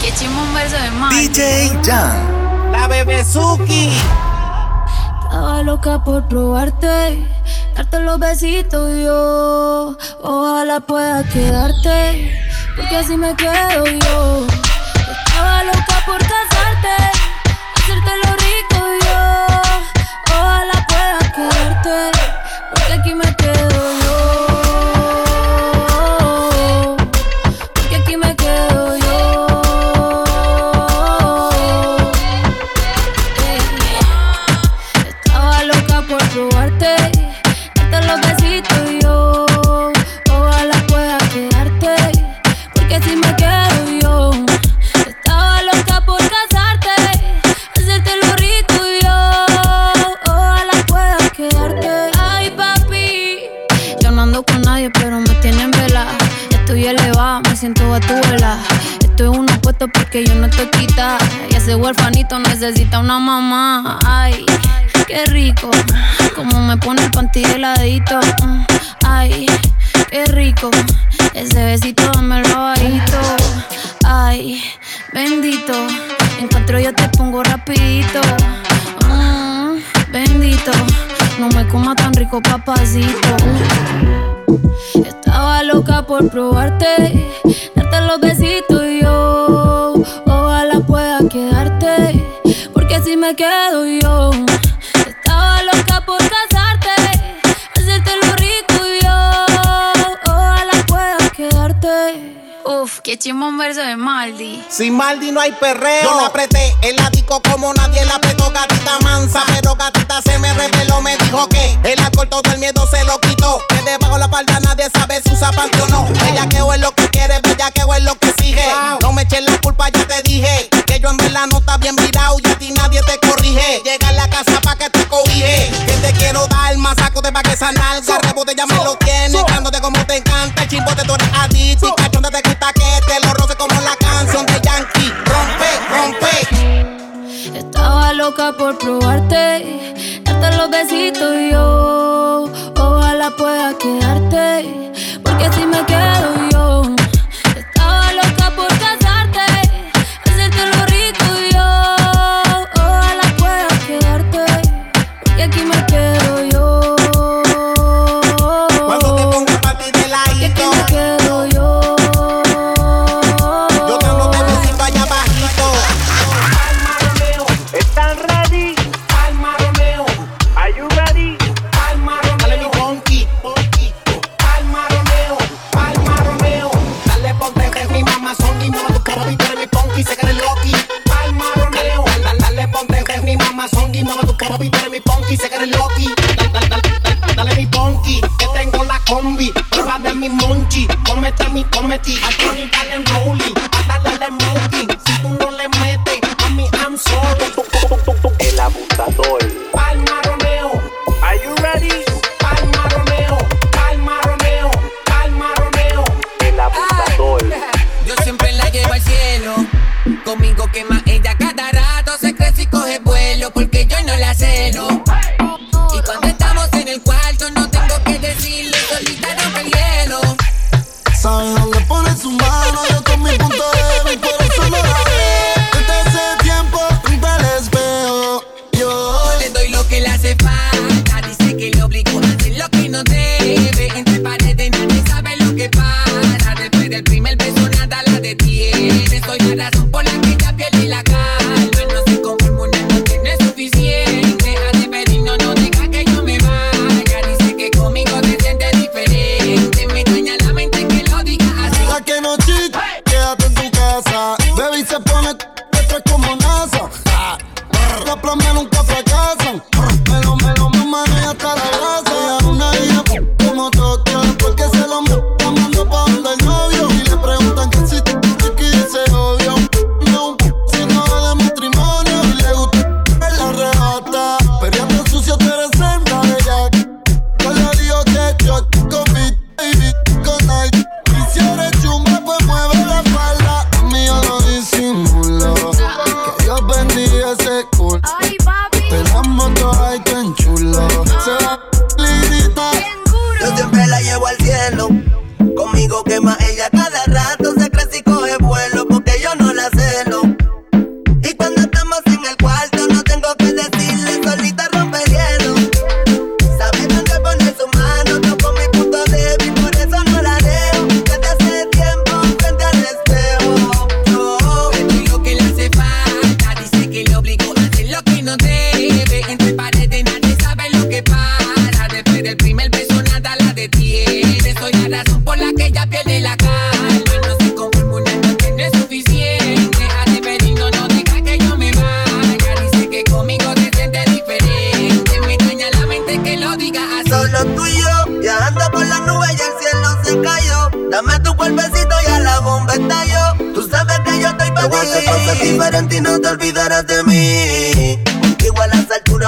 Qué chimbo un verso de más. DJ Jan. La bebé Suki. Estaba loca por probarte, darte los besitos yo. Ojalá pueda quedarte, porque así me quedo yo. Estaba loca porque yo no estoy quita. Y ese huerfanito necesita una mamá. Ay, qué rico. Como me pone el panty heladito. Ay, qué rico. Ese besito dámelo bajito. Ay, bendito. Encuentro yo te pongo rapidito. Mm, bendito. No me coma tan rico, papacito. Estaba loca por probarte, darte los besitos quedarte, porque así me quedo yo. Chimbo un verso de Maldi. Sin Maldi no hay perreo. Yo la apreté el ático como nadie la apretó. Gatita mansa, pero gatita se me reveló. Me dijo que el alcohol todo el miedo se lo quitó. Que debajo la palda nadie sabe si usa panty o no. Ella que es lo que quiere, bella que es lo que exige. No me eches la culpa, ya te dije. Que yo en verdad no está bien virado y a ti nadie te corrige. Llega a la casa pa' que te cobije. Que te quiero dar más saco de pa' que esa nalga. Rebote ya me lo tiene. Dándote como te encanta. El chimbote tú eres adicto. Y cachonda te gusta que te lo roce como la canción de Yankee. Rompe, rompe. Estaba loca por probarte, darte los besitos y yo. Ojalá pueda quedarte, porque así me quedo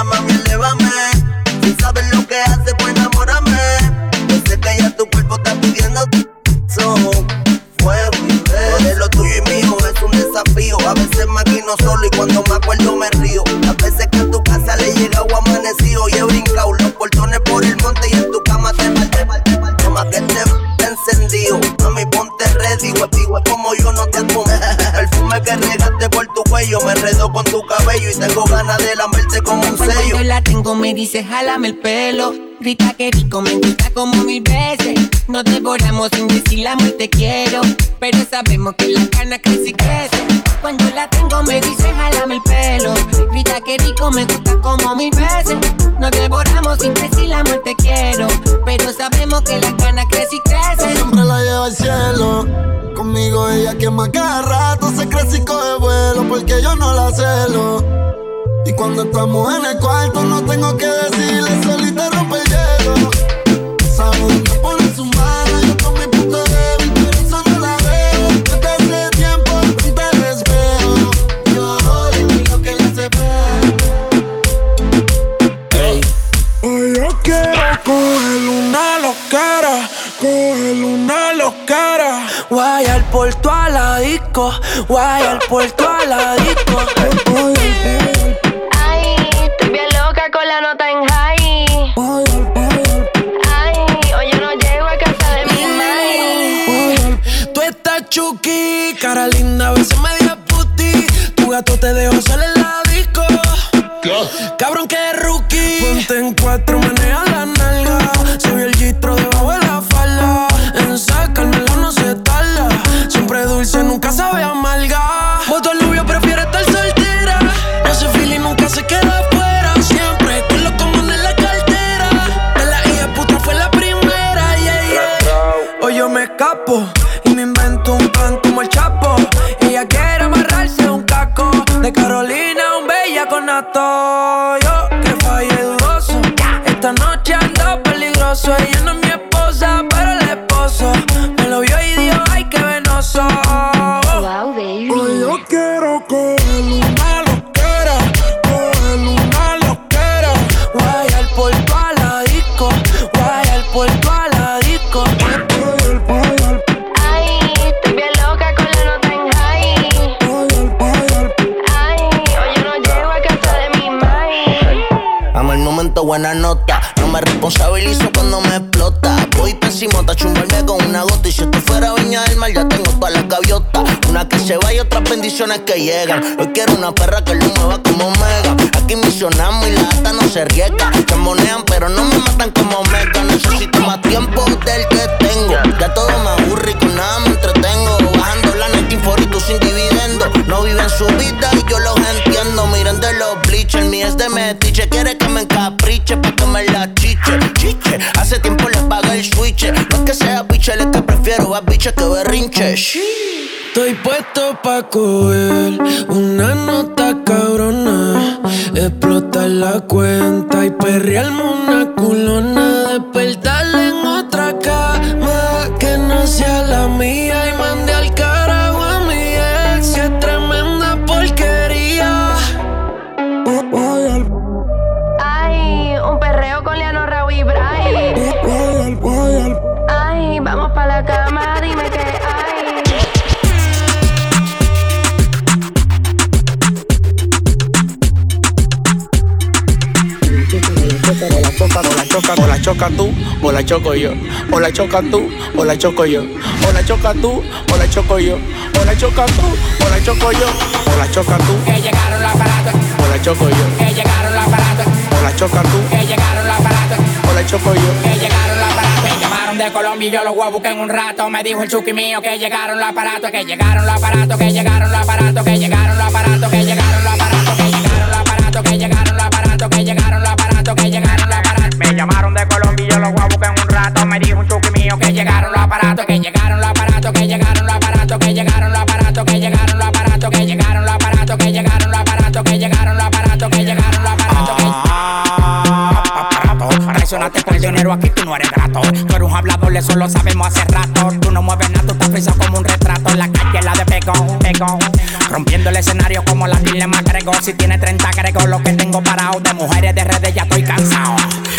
mami, elevame. Si sabes lo que hace, pues enamórame. Yo sé que ya tu cuerpo está pidiendo so, fuego y beso. lo tuyo y mío es un desafío. A veces maquino solo y cuando me acuerdo me río. A veces que a tu casa le llega o amanecido y he brincado los portones por el monte y en tu cama te mal, te mal, te mal. Toma que te encendido. Mami, ponte ready, guapi, como yo no te asumo. Perfume que regaste por cuello, me enredo con tu cabello y tengo ganas de lamberte como un sello. Cuando la tengo me dice, jálame el pelo. Grita que rico, me gusta como mil veces. Nos devoramos sin decir la te quiero. Pero sabemos que la cana y crece. Cuando la tengo me dice, jálame el pelo. Grita que rico, me gusta como mil veces. Nos devoramos sin decir la te quiero. Pero sabemos que la cana crece y crece. Siempre la lleva al cielo. Conmigo ella quema cada rato, se crece y coge vuelo porque yo no la celo. Y cuando estamos en el cuarto no tengo que decirle, solita rompe por toda la disco. Ay, estoy bien loca con la nota en high. Ay, hoy yo no llego a casa de mi mãe. Tú estás chuki, cara linda, a veces media puti. Tu gato te dejó solo en la disco. Cabrón que rookie. Ponte en cuatro, maneja buena nota. No me responsabilizo cuando me explota. Voy pésimo, a chumbarme con una gota. Y si esto fuera viña del mar, ya tengo todas las gaviotas. Una que se va y otras bendiciones que llegan. Hoy quiero una perra que lo mueva como mega. Aquí misionamos y la ata no se riega. Se monean, pero no me matan como mega. Necesito más tiempo del que tengo. Ya todo me aburre y con nada me entretengo. Bajando la sin dividendo. No viven su vida y yo los entiendo. Miren de los bleachers, mi es de metiche. Quiere que me encapriche pa' que me la chiche. Chiche, hace tiempo le pagué el switch. No es que sea biche, es que prefiero a biche que berrinche. Estoy puesto pa' coger una nota cabrona. Explotar la cuenta y perrearme una culona. Choca, o la choca tú, o la choco yo. O la choca tú, o la choco yo. O la choca tú, o la choco yo. O la choca tú, o la choco yo. O la choca tú, Que llegaron los aparatos, o la choco yo. que llegaron los aparatos, O la choca tú, que llegaron los aparatos, o la choco yo. que llegaron los aparatos. Me llamaron de Colombia y yo los voy a buscar en un rato. Me dijo el chuki mío que llegaron los aparatos, que llegaron los aparatos, que llegaron los aparatos, que llegaron Traicionaste por dinero, aquí tú no eres grato. Tú eres un hablador, eso lo sabemos hace rato. Tú no mueves nada, tú estás frisado como un retrato. En la calle, de peco, peco. Rompiendo el escenario como la pile más grego. Si tiene 30 grego, lo que tengo parado. De mujeres de redes ya estoy cansado.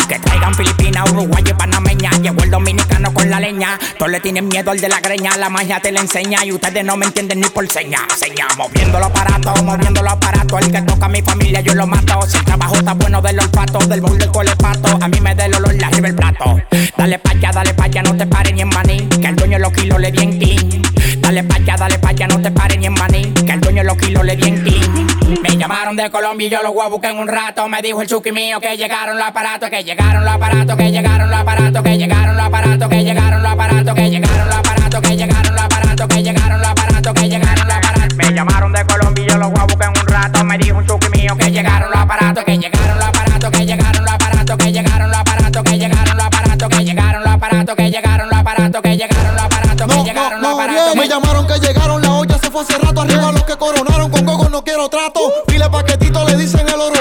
Que traigan Filipinas, Uruguay y Panameña. Llegó el dominicano con la leña. Todos le tienen miedo al de la greña. La magia te la enseña y ustedes no me entienden ni por seña. Seña, moviendo los aparatos, moviendo los aparatos. El que toca a mi familia, yo lo mato. Si el trabajo está bueno del olfato, del bol del colepato. A mí me da el olor, la arriba el plato. Dale pa' allá, dale pa' allá, no te pares ni en maní. Que el dueño los kilos le bien clean. Dale pa' allá, dale pa' allá, no te pares ni en maní. Que el dueño los kilos le bien clean. Me llamaron de Colombia y yo los voy a en un rato. Me dijo el chuki mío que llegaron los aparatos, que llegaron los aparatos, que llegaron los aparatos, que llegaron los aparatos, que llegaron los aparatos, que llegaron los aparatos, que llegaron los aparatos, que llegaron los aparatos, que llegaron los aparatos. Me llamaron de Colombia y yo los voy a en un rato. Me dijo un chuki mío que llegaron los aparatos, que llegaron los aparatos, que llegaron los aparatos, que llegaron los aparatos, que llegaron los aparatos, que llegaron los aparatos, que llegaron los aparatos, que llegaron los aparatos, que llegaron los aparatos. Me llamaron que llegaron, la olla se fue hace rato. Arriba los que coronaron, con gogo no quiero trato. Pile paquetito, le dicen el oro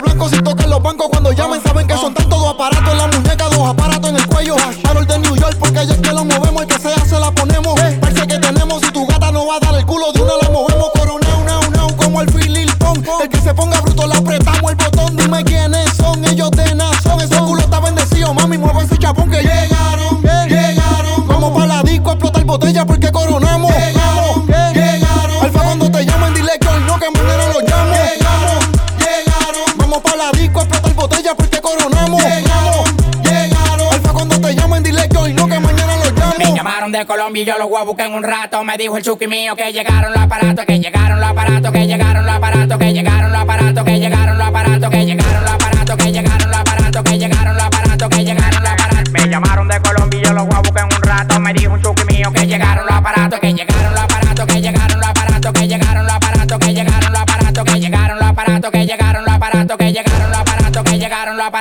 Colombia y yo los voy a en un rato. Me dijo el chuki mío que llegaron los aparatos, que llegaron los aparatos, que llegaron los aparatos, que llegaron los aparatos, que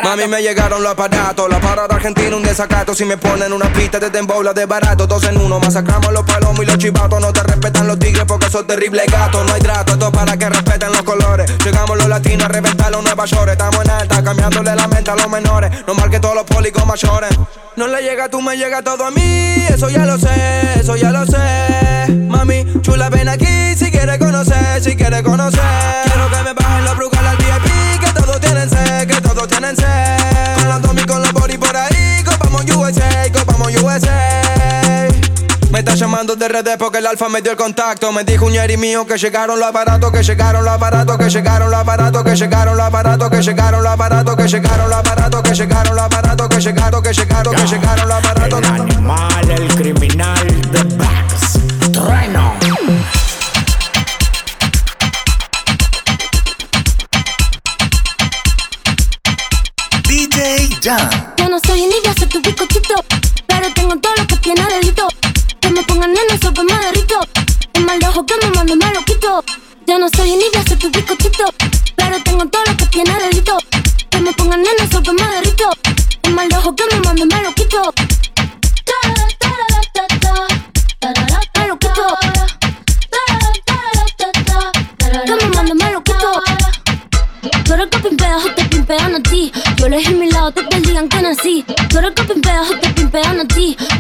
Mami, me llegaron los aparatos. La parada argentina, un desacato. Si me ponen una pista de dembow, de barato. Dos en uno, masacramos los palomos y los chivatos. No te respetan los tigres porque son terribles gatos. No hay trato, esto para que respeten los colores. Llegamos los latinos a reventar los Nueva York. Estamos en alta, cambiándole la mente a los menores. No marque todos los pólicos mayores. No le llega, tú me llega todo a mí. Eso ya lo sé, eso ya lo sé. Mami, chula, ven aquí si quieres conocer, si quieres conocer. Me está llamando de redes porque el alfa me dio el contacto. Me dijo un yeri mío que llegaron los aparatos, que llegaron los aparatos, que llegaron los aparatos, que llegaron los aparatos, que llegaron los aparatos, que llegaron los aparatos, que llegaron los aparatos, que llegaron, que llegaron, que llegaron los aparatos. El animal, el criminal, the Trueno. Yo no soy envidia, soy tu bizcochito. Pero tengo todo lo que tiene delito. Que me pongan nena, sopa me derrito. El mal de ojo que me mando me lo quito. Yo no soy envidia, soy tu bizcochito.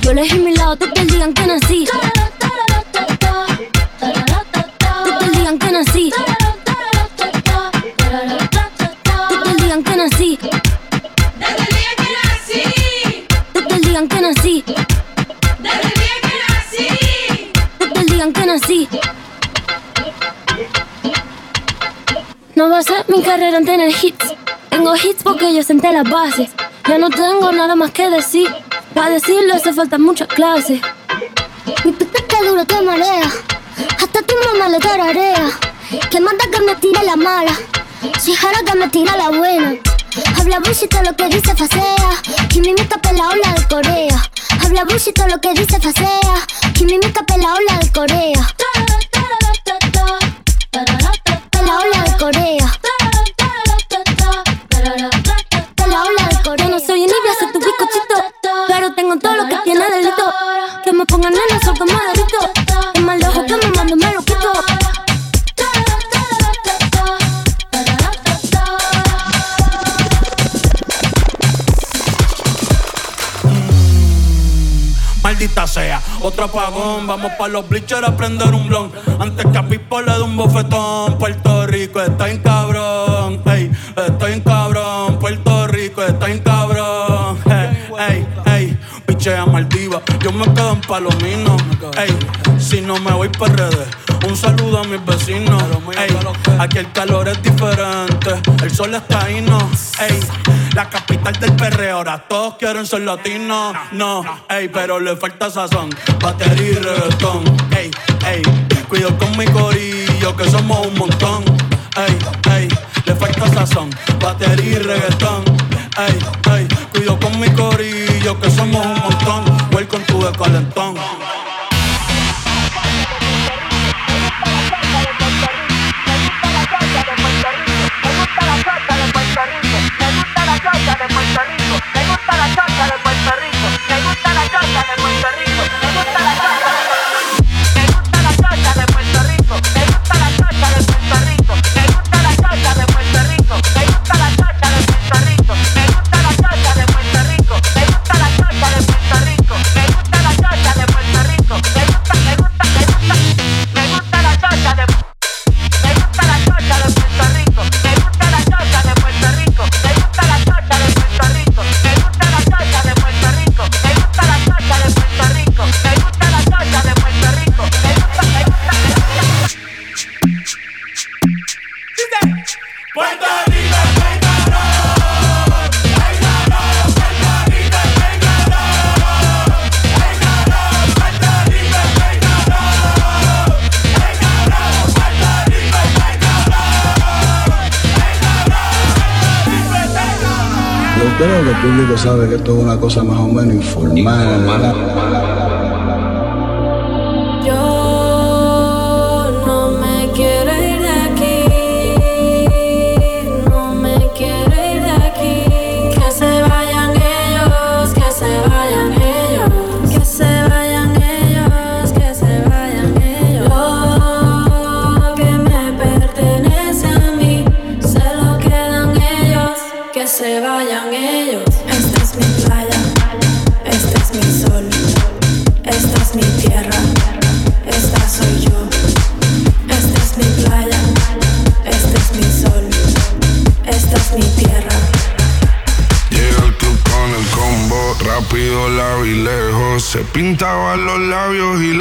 Yo elegí mi lado, te el digan que nací. Te el digan que nací. Te el digan que nací. Te el digan que nací. Te el digan que nací. No va a ser mi carrera en tener hits. Tengo hits porque yo senté las bases. Ya no tengo nada más que decir. Para decirlo hace falta mucha clase. Mi que duro te marea. Hasta tu mamá le tararea. Que manda que me tire la mala. Si jara que me tira la buena. Habla bullshit lo que dice facea. Y mi mica la ola de Corea. Habla bullshit lo que dice facea. Y mi mica la ola de Corea. Vamos pa' los bleachers a prender un blon. Antes que a Pipo le dé un bofetón. Puerto Rico está en cabrón. Ey, estoy en cabrón. Puerto Rico está en cabrón. Ey, ey, ey. Pichea Maldiva. Yo me quedo en Palomino. Ey, si no me voy para redes. Un saludo a mis vecinos. Ey, aquí el calor es diferente. El sol está ahí, no. Ey, la capital del perreo. Ahora todos quieren ser latinos. No, ey, pero le falta sazón. Batería y reggaetón. Ey, ey, cuido con mi corillo que somos un montón. Ey, ey, le falta sazón. Batería y reggaetón. Ey, ey, cuido con mi corillo que somos un montón. Welcome to the calentón. Creo que el público sabe que esto es una cosa más o menos informal.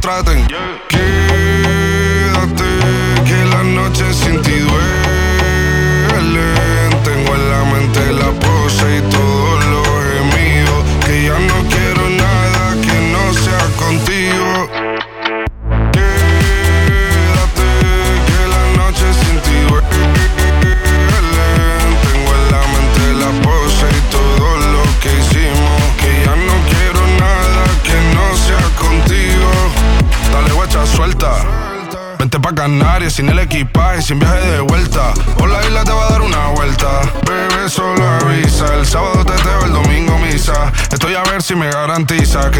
traten. Quédate, que la noche sin ti duelen. Tengo en la mente la pose y todos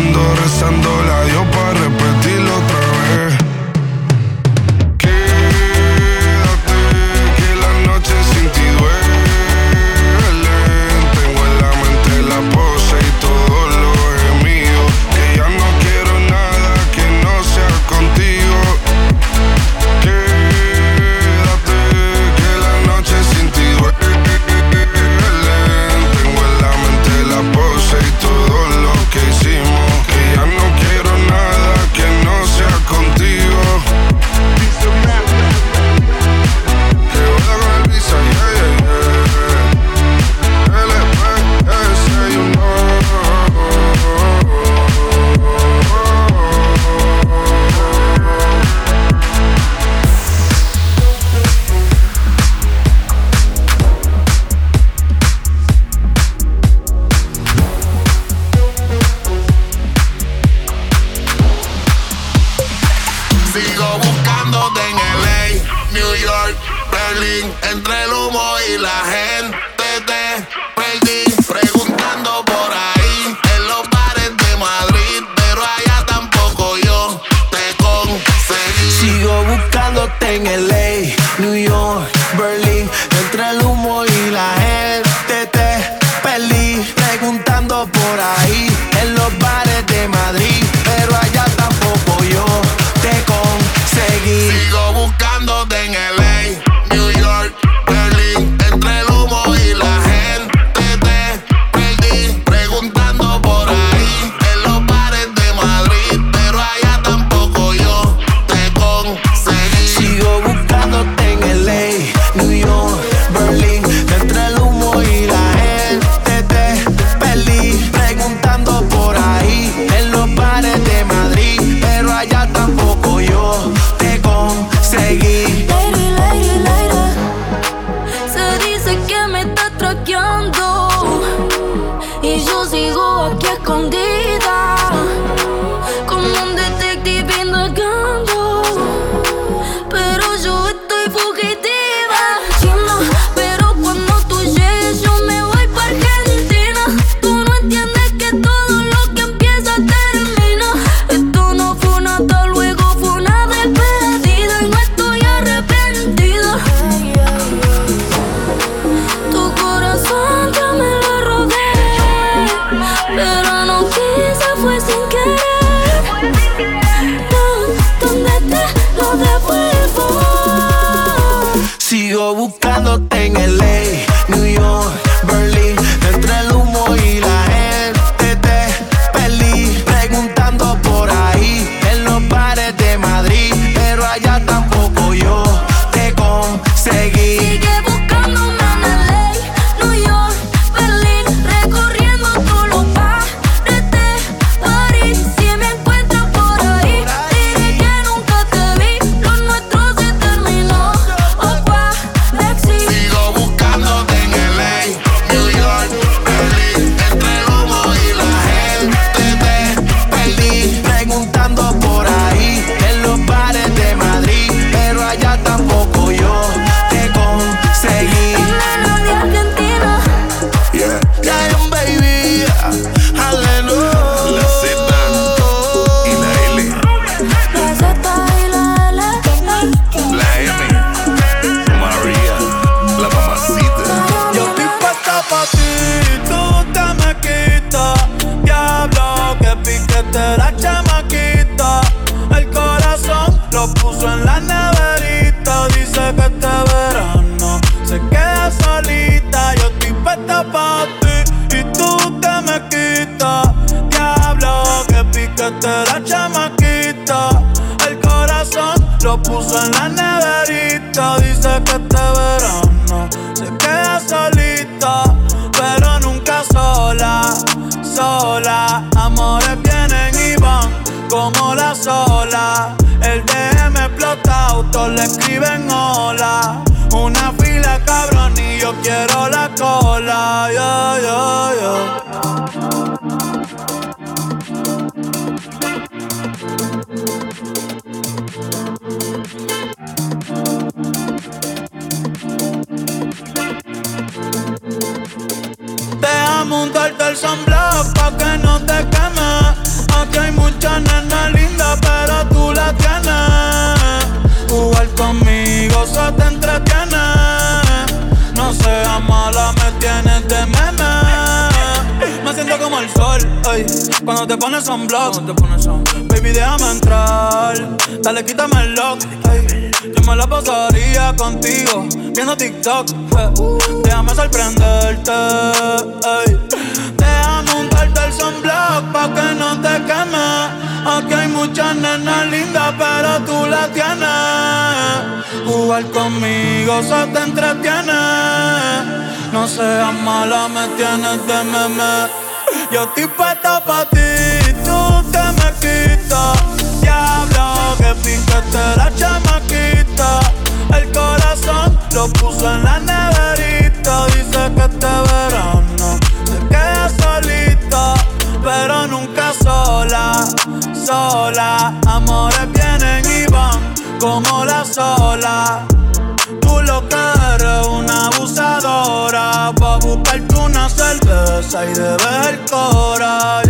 Ando rezando la Dios para repetirlo sunblock pa' que no te queme. Aquí hay muchas nenas lindas, pero tú la tienes. Jugar conmigo se te entretiene. Cuando te pones sunblock. Baby, déjame entrar, dale, quítame el lock, ey. Yo me la pasaría contigo, viendo TikTok. Déjame sorprenderte, ey. Déjame untarte el sunblock pa' que no te queme. Aquí hay muchas nenas lindas, pero tú la tienes. Jugar conmigo se te entretiene. No seas mala, me tienes de meme. Yo estoy puesta pa' ti, tú te me quitas. Diablo, que pintaste la chamaquita. El corazón lo puso en la neverita. Dice que este verano se queda solita, pero nunca sola, sola. Amores vienen y van como la sola. Cerveza y de ver cora Ya,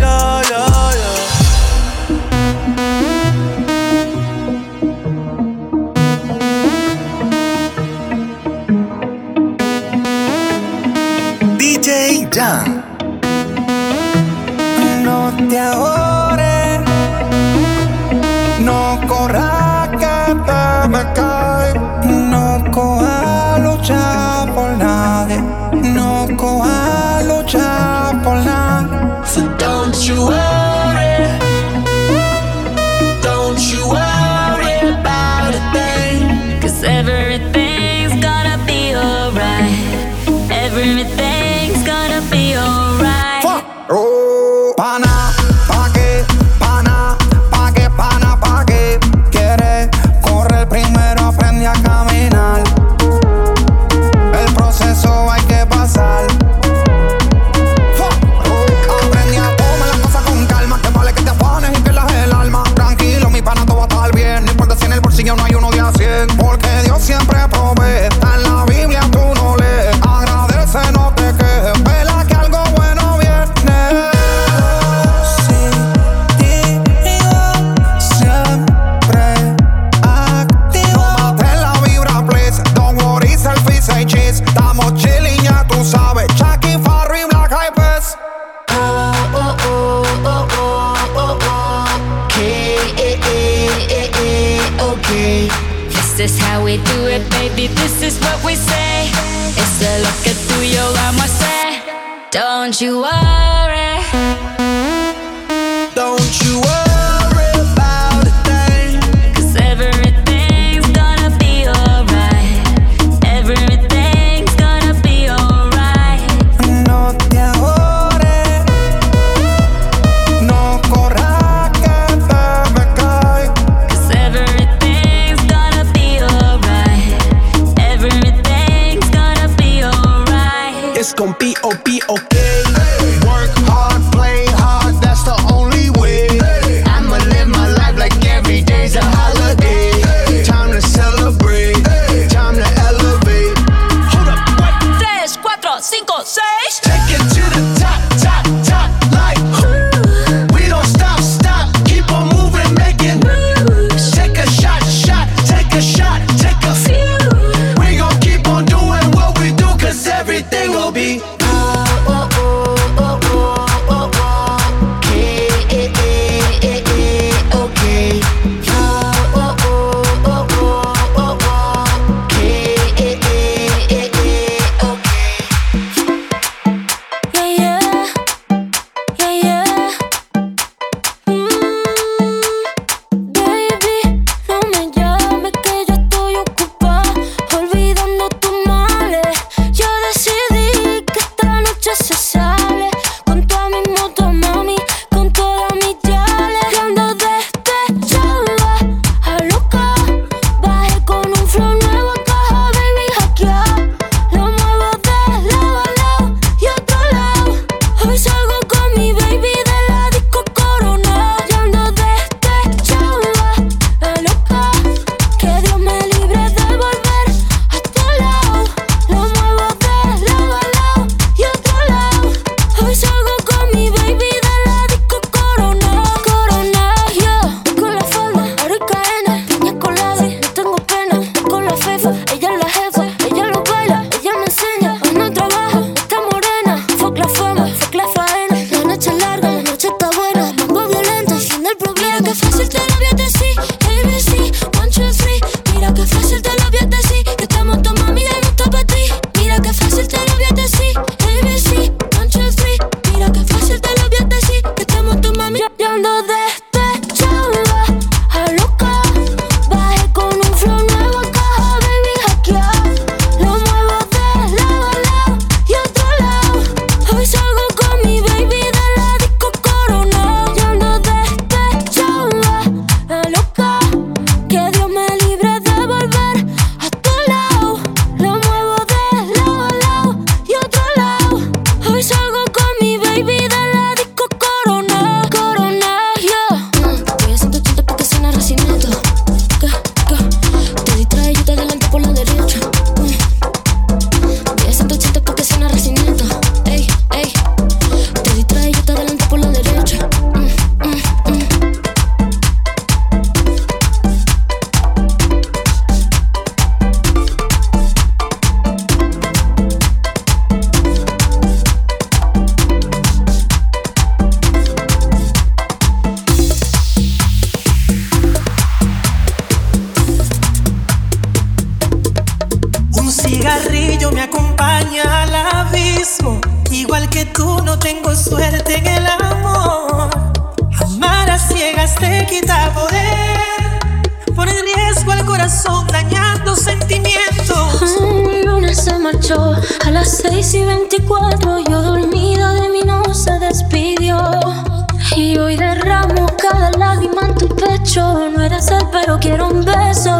tu pecho. No eres él, pero quiero un beso.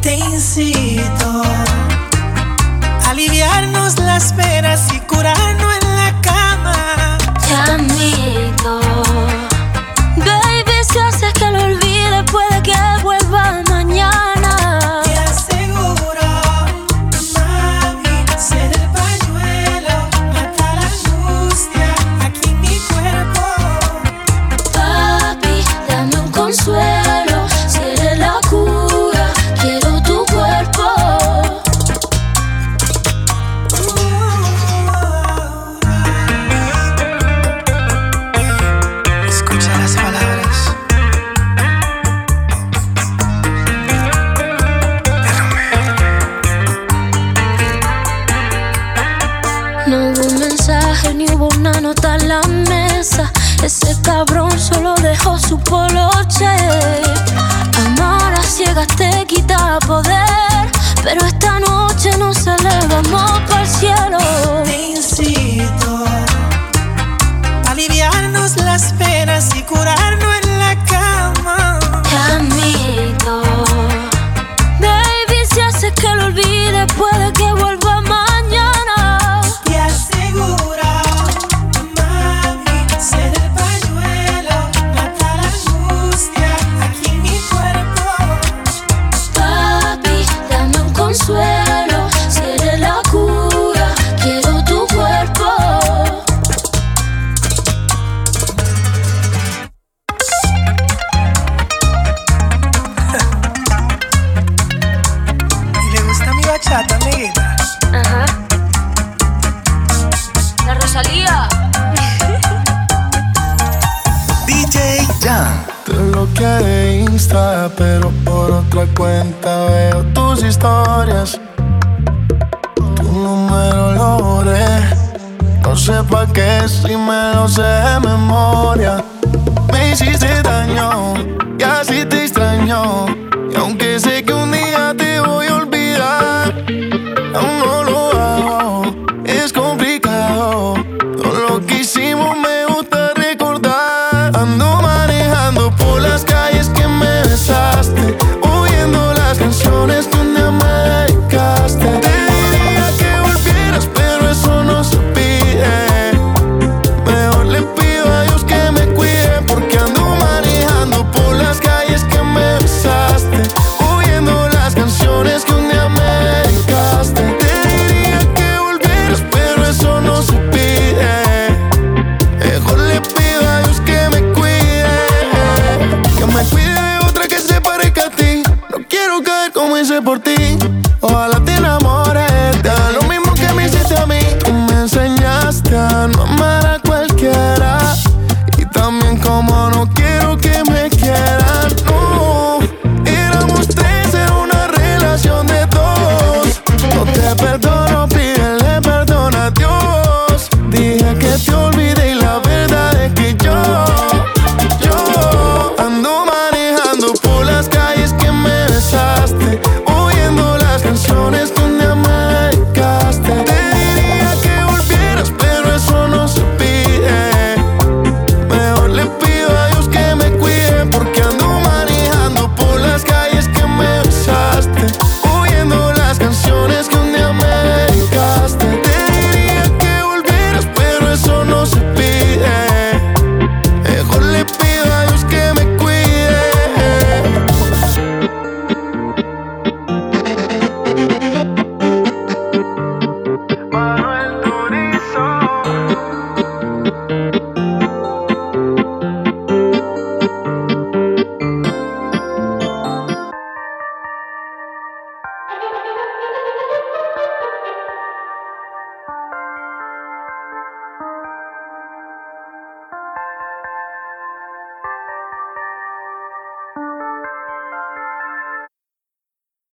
Te incito a aliviarnos las penas y curarnos poder, pero esta noche nos elevamos para el cielo. flores. Tu número lo. No sé pa' qué si me lo sé de memoria.